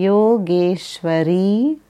Yogeshwari.